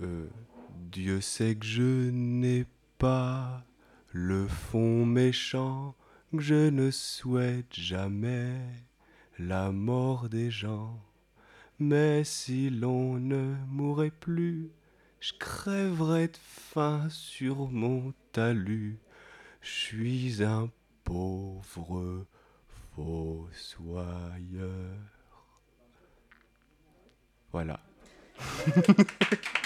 Euh, Dieu sait que je n'ai pas le fond méchant, que je ne souhaite jamais la mort des gens. Mais si l'on ne mourrait plus, je crèverais de faim sur mon talus. Je suis un pauvre fossoyeur. Voilà.